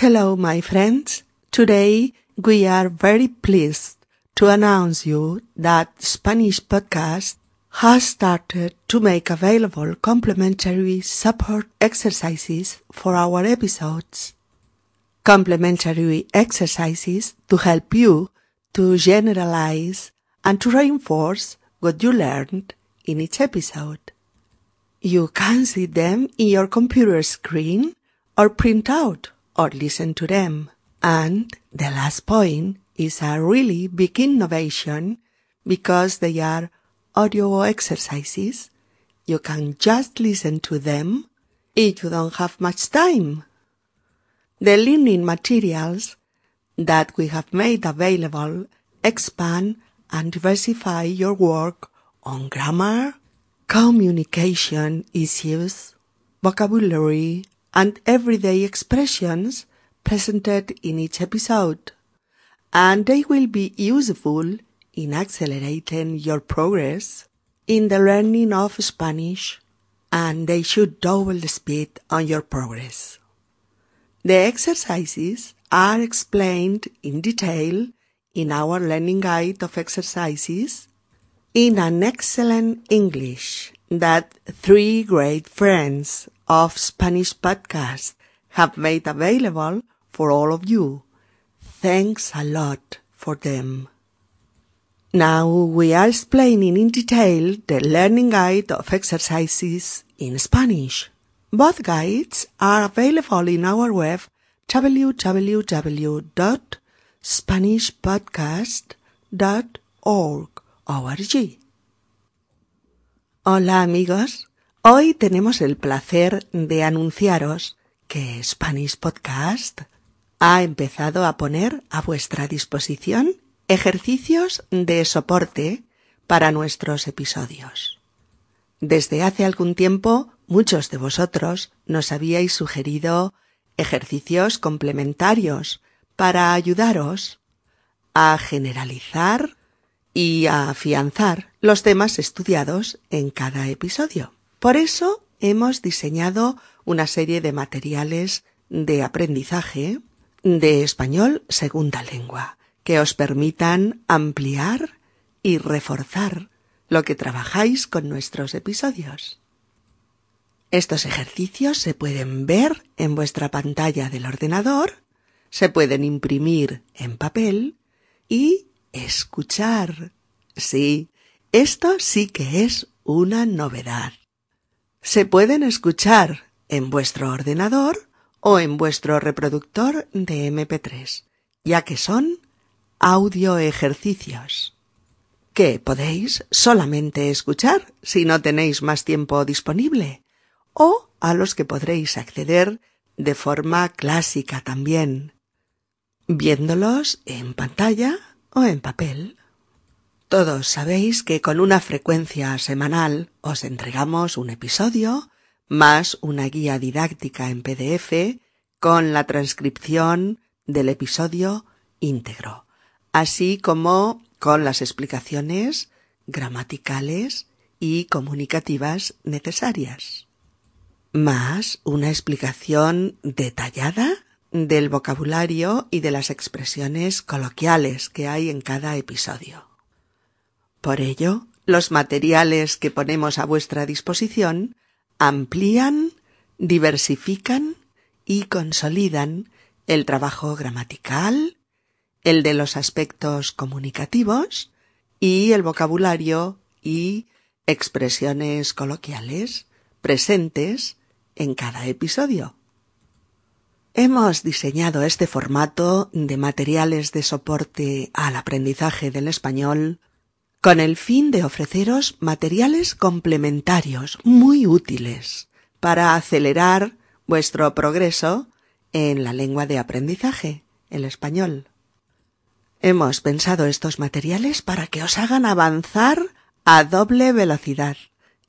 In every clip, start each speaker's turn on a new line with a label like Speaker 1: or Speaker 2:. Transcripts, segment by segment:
Speaker 1: Hello, my friends. Today we are very pleased to announce you that Spanish Podcast has started to make available complementary support exercises for our episodes. Complementary exercises to help you to generalize and to reinforce what you learned in each episode. You can see them in your computer screen or print out or listen to them. And the last point is a really big innovation because they are audio exercises. You can just listen to them if you don't have much time. The learning materials that we have made available expand and diversify your work on grammar, communication issues, vocabulary, and everyday expressions presented in each episode, and they will be useful in accelerating your progress in the learning of Spanish, and they should double the speed on your progress. The exercises are explained in detail in our learning guide of exercises in an excellent English that three great friends of Spanish podcasts have made available for all of you. Thanks a lot for them. Now we are explaining in detail the learning guide of exercises in Spanish. Both guides are available in our web www.spanishpodcast.org. Hola amigos, hoy tenemos el placer de anunciaros que Spanish Podcast ha empezado a poner a vuestra disposición ejercicios de soporte para nuestros episodios. Desde hace algún tiempo muchos de vosotros nos habíais sugerido ejercicios complementarios para ayudaros a generalizar y a afianzar los temas estudiados en cada episodio. Por eso hemos diseñado una serie de materiales de aprendizaje de español segunda lengua que os permitan ampliar y reforzar lo que trabajáis con nuestros episodios. Estos ejercicios se pueden ver en vuestra pantalla del ordenador, se pueden imprimir en papel y escuchar. Sí, esto sí que es una novedad. Se pueden escuchar en vuestro ordenador o en vuestro reproductor de MP3, ya que son audio ejercicios que podéis solamente escuchar si no tenéis más tiempo disponible o a los que podréis acceder de forma clásica también, viéndolos en pantalla o en papel. Todos sabéis que con una frecuencia semanal os entregamos un episodio más una guía didáctica en PDF con la transcripción del episodio íntegro, así como con las explicaciones gramaticales y comunicativas necesarias más una explicación detallada del vocabulario y de las expresiones coloquiales que hay en cada episodio. Por ello, los materiales que ponemos a vuestra disposición amplían, diversifican y consolidan el trabajo gramatical, el de los aspectos comunicativos y el vocabulario y expresiones coloquiales presentes en cada episodio. Hemos diseñado este formato de materiales de soporte al aprendizaje del español con el fin de ofreceros materiales complementarios muy útiles para acelerar vuestro progreso en la lengua de aprendizaje, el español. Hemos pensado estos materiales para que os hagan avanzar a doble velocidad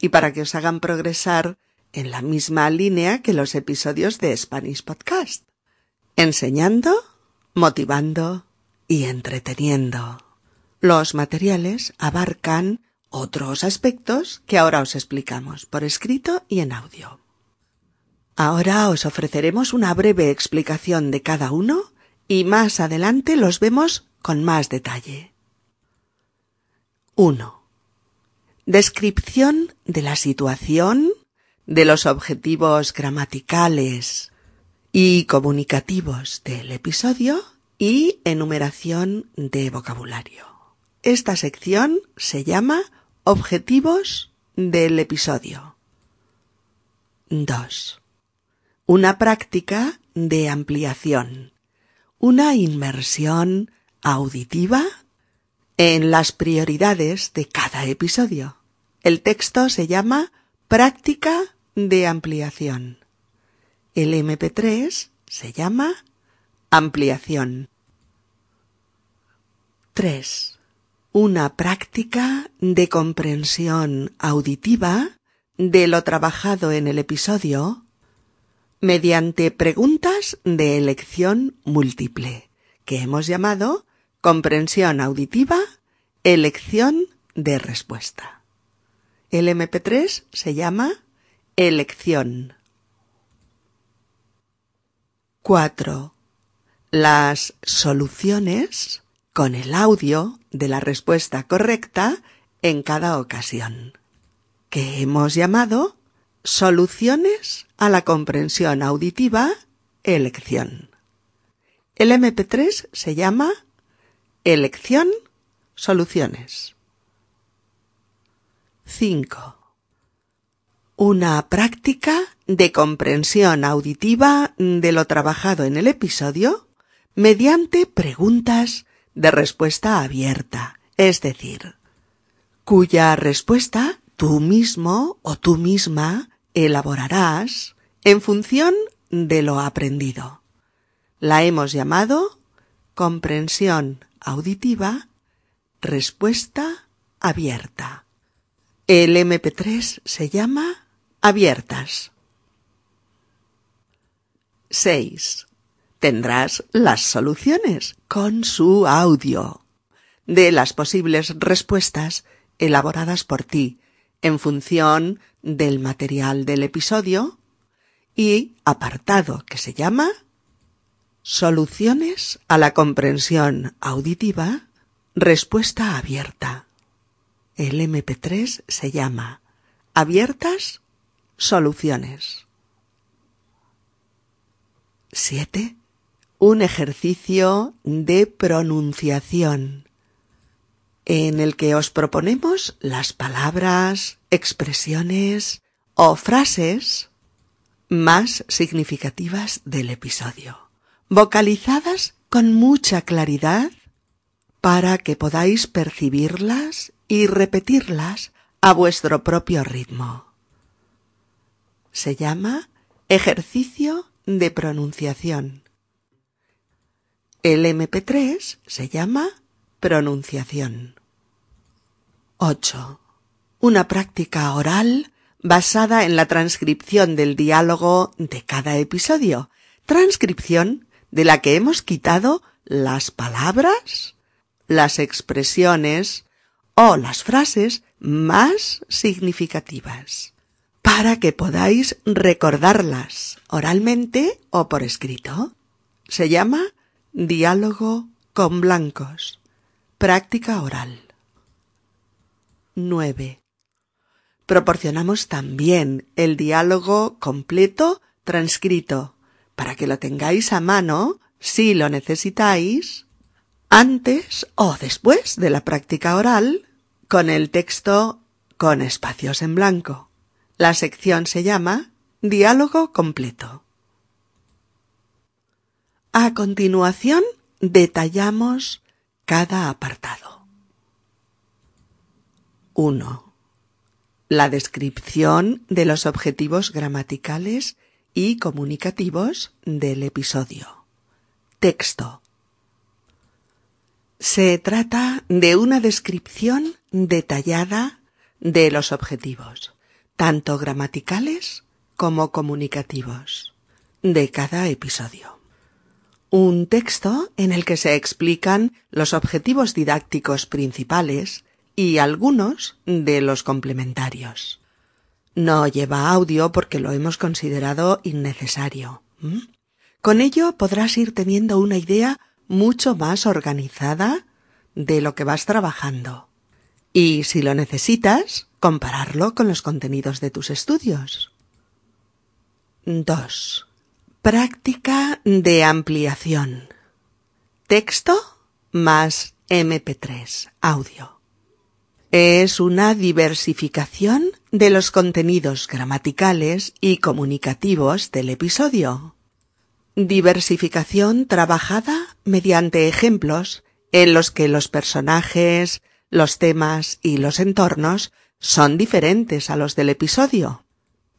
Speaker 1: y para que os hagan progresar en la misma línea que los episodios de Spanish Podcast, enseñando, motivando y entreteniendo. Los materiales abarcan otros aspectos que ahora os explicamos por escrito y en audio. Ahora os ofreceremos una breve explicación de cada uno y más adelante los vemos con más detalle. 1. Descripción de la situación, de los objetivos gramaticales y comunicativos del episodio y enumeración de vocabulario. Esta sección se llama Objetivos del episodio. 2. Una práctica de ampliación. Una inmersión auditiva en las prioridades de cada episodio. El texto se llama Práctica de ampliación. El MP3 se llama Ampliación. 3 una práctica de comprensión auditiva de lo trabajado en el episodio mediante preguntas de elección múltiple, que hemos llamado comprensión auditiva, elección de respuesta. El MP3 se llama elección. 4. Las soluciones con el audio de la respuesta correcta en cada ocasión, que hemos llamado soluciones a la comprensión auditiva elección. El MP3 se llama elección soluciones. 5. Una práctica de comprensión auditiva de lo trabajado en el episodio mediante preguntas de respuesta abierta, es decir, cuya respuesta tú mismo o tú misma elaborarás en función de lo aprendido. La hemos llamado comprensión auditiva, respuesta abierta. El MP3 se llama abiertas. 6 tendrás las soluciones con su audio de las posibles respuestas elaboradas por ti en función del material del episodio y apartado que se llama Soluciones a la comprensión auditiva, respuesta abierta. El MP3 se llama Abiertas Soluciones. 7 un ejercicio de pronunciación en el que os proponemos las palabras, expresiones o frases más significativas del episodio, vocalizadas con mucha claridad para que podáis percibirlas y repetirlas a vuestro propio ritmo. Se llama ejercicio de pronunciación el MP3 se llama pronunciación. 8. Una práctica oral basada en la transcripción del diálogo de cada episodio, transcripción de la que hemos quitado las palabras, las expresiones o las frases más significativas, para que podáis recordarlas oralmente o por escrito. Se llama Diálogo con blancos. Práctica oral. 9. Proporcionamos también el diálogo completo transcrito para que lo tengáis a mano si lo necesitáis antes o después de la práctica oral con el texto con espacios en blanco. La sección se llama Diálogo completo. A continuación, detallamos cada apartado. 1. La descripción de los objetivos gramaticales y comunicativos del episodio. Texto. Se trata de una descripción detallada de los objetivos, tanto gramaticales como comunicativos, de cada episodio un texto en el que se explican los objetivos didácticos principales y algunos de los complementarios. No lleva audio porque lo hemos considerado innecesario. Con ello podrás ir teniendo una idea mucho más organizada de lo que vas trabajando. Y si lo necesitas, compararlo con los contenidos de tus estudios. 2. Práctica de ampliación. Texto más MP3, audio. Es una diversificación de los contenidos gramaticales y comunicativos del episodio. Diversificación trabajada mediante ejemplos en los que los personajes, los temas y los entornos son diferentes a los del episodio.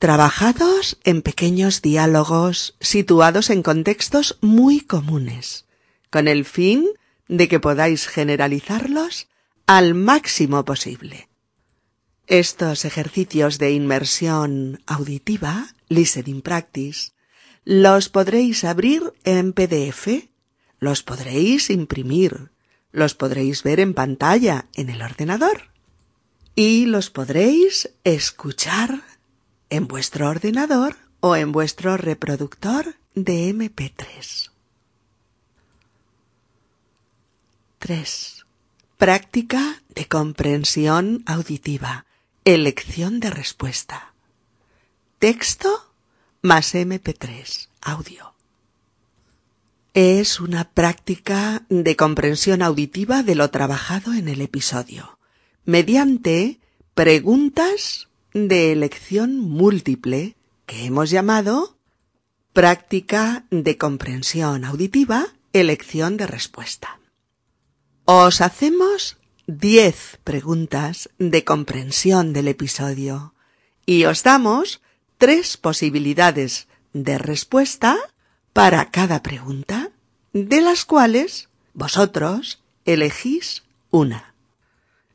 Speaker 1: Trabajados en pequeños diálogos situados en contextos muy comunes, con el fin de que podáis generalizarlos al máximo posible. Estos ejercicios de inmersión auditiva, listening practice, los podréis abrir en PDF, los podréis imprimir, los podréis ver en pantalla en el ordenador y los podréis escuchar en vuestro ordenador o en vuestro reproductor de MP3. 3. Práctica de comprensión auditiva. Elección de respuesta. Texto más MP3. Audio. Es una práctica de comprensión auditiva de lo trabajado en el episodio, mediante preguntas de elección múltiple que hemos llamado práctica de comprensión auditiva, elección de respuesta. Os hacemos diez preguntas de comprensión del episodio y os damos tres posibilidades de respuesta para cada pregunta, de las cuales vosotros elegís una.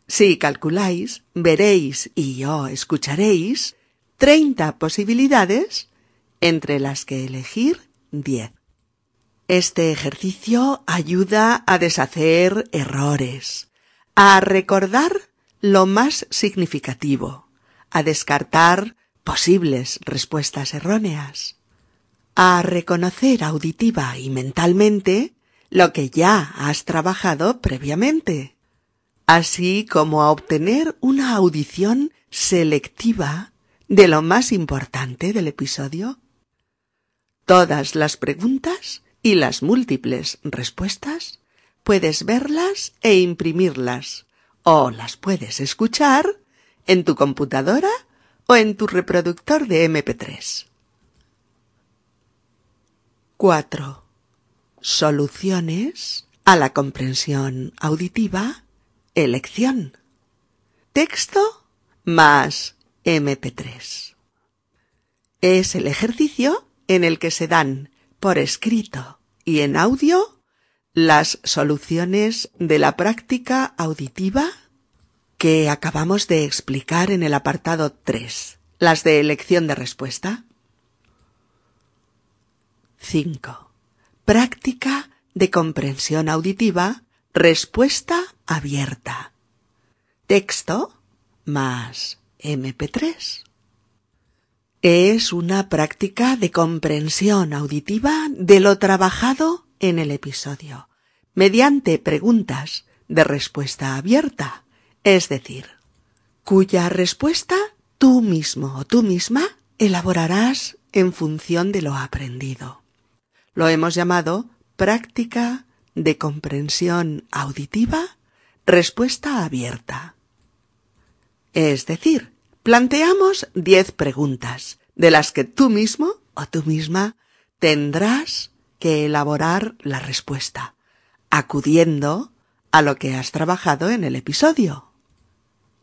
Speaker 1: Si calculáis, veréis y yo escucharéis treinta posibilidades entre las que elegir diez. Este ejercicio ayuda a deshacer errores, a recordar lo más significativo, a descartar posibles respuestas erróneas, a reconocer auditiva y mentalmente lo que ya has trabajado previamente, así como a obtener una audición selectiva de lo más importante del episodio. Todas las preguntas y las múltiples respuestas puedes verlas e imprimirlas o las puedes escuchar en tu computadora o en tu reproductor de MP3. 4. Soluciones a la comprensión auditiva, elección. Texto más MP3. Es el ejercicio en el que se dan por escrito y en audio las soluciones de la práctica auditiva que acabamos de explicar en el apartado 3, las de elección de respuesta. 5. Práctica de comprensión auditiva, respuesta abierta. Texto más MP3 es una práctica de comprensión auditiva de lo trabajado en el episodio, mediante preguntas de respuesta abierta, es decir, cuya respuesta tú mismo o tú misma elaborarás en función de lo aprendido. Lo hemos llamado práctica de comprensión auditiva, respuesta abierta. Es decir, Planteamos diez preguntas, de las que tú mismo o tú misma tendrás que elaborar la respuesta, acudiendo a lo que has trabajado en el episodio.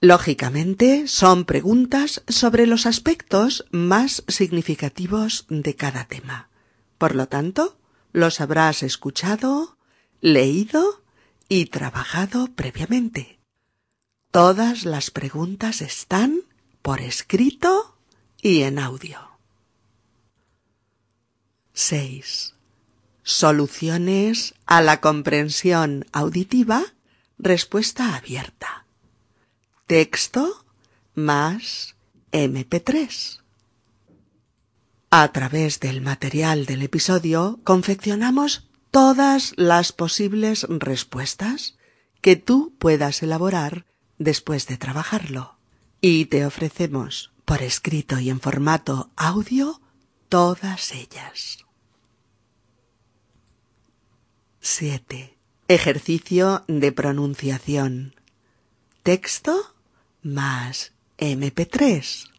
Speaker 1: Lógicamente, son preguntas sobre los aspectos más significativos de cada tema. Por lo tanto, los habrás escuchado, leído y trabajado previamente. Todas las preguntas están por escrito y en audio. 6. Soluciones a la comprensión auditiva, respuesta abierta. Texto más MP3. A través del material del episodio confeccionamos todas las posibles respuestas que tú puedas elaborar después de trabajarlo y te ofrecemos por escrito y en formato audio todas ellas. 7. Ejercicio de pronunciación. Texto más MP3.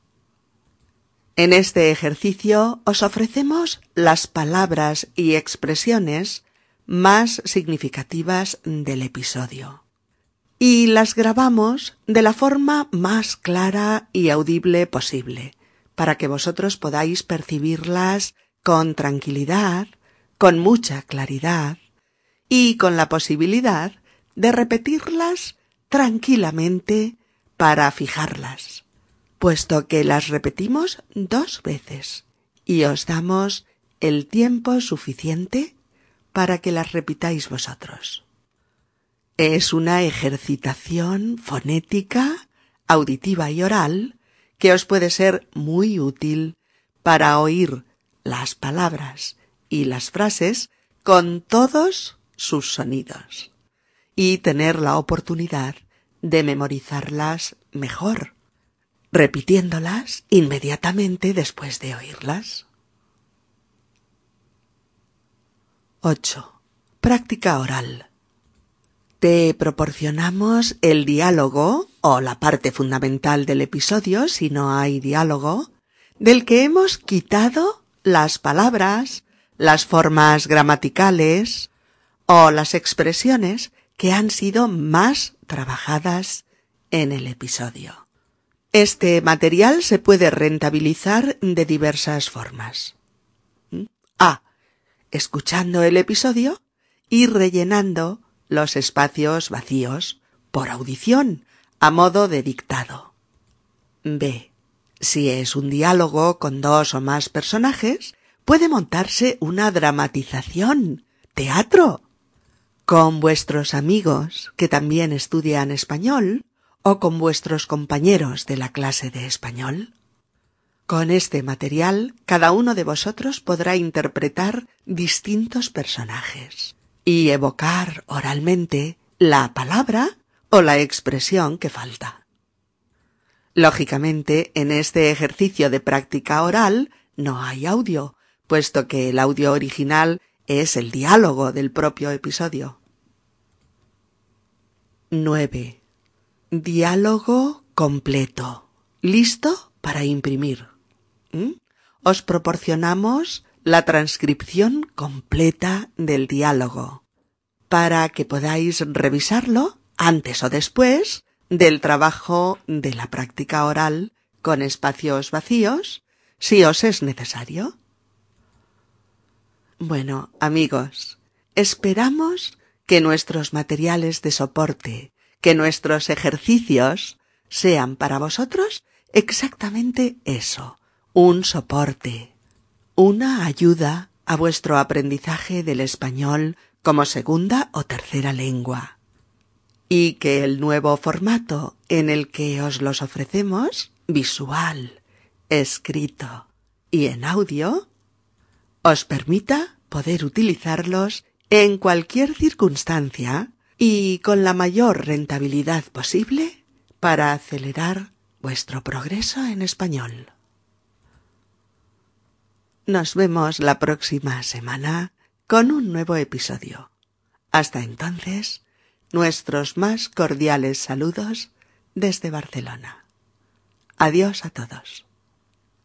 Speaker 1: En este ejercicio os ofrecemos las palabras y expresiones más significativas del episodio. Y las grabamos de la forma más clara y audible posible, para que vosotros podáis percibirlas con tranquilidad, con mucha claridad y con la posibilidad de repetirlas tranquilamente para fijarlas puesto que las repetimos dos veces y os damos el tiempo suficiente para que las repitáis vosotros. Es una ejercitación fonética, auditiva y oral que os puede ser muy útil para oír las palabras y las frases con todos sus sonidos y tener la oportunidad de memorizarlas mejor repitiéndolas inmediatamente después de oírlas. 8. Práctica oral. Te proporcionamos el diálogo o la parte fundamental del episodio si no hay diálogo, del que hemos quitado las palabras, las formas gramaticales o las expresiones que han sido más trabajadas en el episodio. Este material se puede rentabilizar de diversas formas. Escuchando el episodio y rellenando los espacios vacíos por audición a modo de dictado. B. Si es un diálogo con dos o más personajes, puede montarse una dramatización, teatro, con vuestros amigos que también estudian español o con vuestros compañeros de la clase de español? Con este material, cada uno de vosotros podrá interpretar distintos personajes y evocar oralmente la palabra o la expresión que falta. Lógicamente, en este ejercicio de práctica oral no hay audio, puesto que el audio original es el diálogo del propio episodio. 9. Diálogo completo. ¿Listo para imprimir? ¿Mm? Os proporcionamos la transcripción completa del diálogo para que podáis revisarlo antes o después del trabajo de la práctica oral con espacios vacíos, si os es necesario. Bueno, amigos, esperamos que nuestros materiales de soporte que nuestros ejercicios sean para vosotros exactamente eso, un soporte, una ayuda a vuestro aprendizaje del español como segunda o tercera lengua. Y que el nuevo formato en el que os los ofrecemos, visual, escrito y en audio, os permita poder utilizarlos en cualquier circunstancia y con la mayor rentabilidad posible para acelerar vuestro progreso en español. Nos vemos la próxima semana con un nuevo episodio. Hasta entonces, nuestros más cordiales saludos desde Barcelona. Adiós a todos.